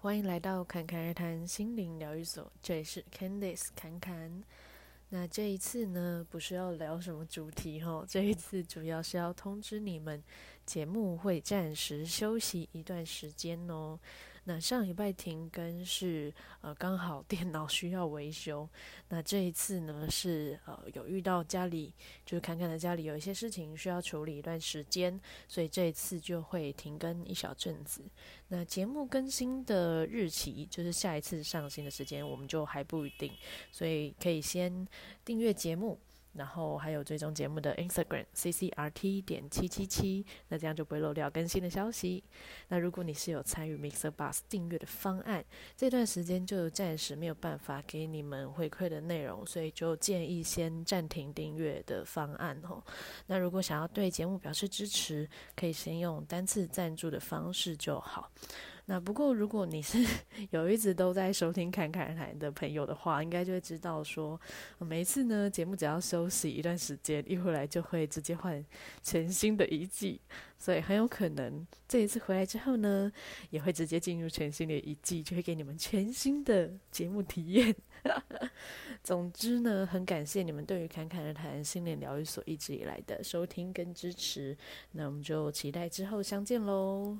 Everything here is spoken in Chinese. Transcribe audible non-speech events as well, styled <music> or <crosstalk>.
欢迎来到侃侃而谈心灵疗愈所，这里是 Candice 侃侃。那这一次呢，不是要聊什么主题哈，这一次主要是要通知你们，节目会暂时休息一段时间哦。那上礼拜停更是呃刚好电脑需要维修，那这一次呢是呃有遇到家里就是侃侃的家里有一些事情需要处理一段时间，所以这一次就会停更一小阵子。那节目更新的日期就是下一次上新的时间，我们就还不一定，所以可以先订阅节目。然后还有追踪节目的 Instagram CCRT 点七七七，那这样就不会漏掉更新的消息。那如果你是有参与 Mixer Bus 订阅的方案，这段时间就暂时没有办法给你们回馈的内容，所以就建议先暂停订阅的方案哦。那如果想要对节目表示支持，可以先用单次赞助的方式就好。那不过，如果你是 <laughs> 有一直都在收听侃侃而谈的朋友的话，应该就会知道说，每一次呢节目只要休息一段时间，一回来就会直接换全新的一季，所以很有可能这一次回来之后呢，也会直接进入全新的一季，就会给你们全新的节目体验。<laughs> 总之呢，很感谢你们对于侃侃而谈心灵疗愈所一直以来的收听跟支持，那我们就期待之后相见喽。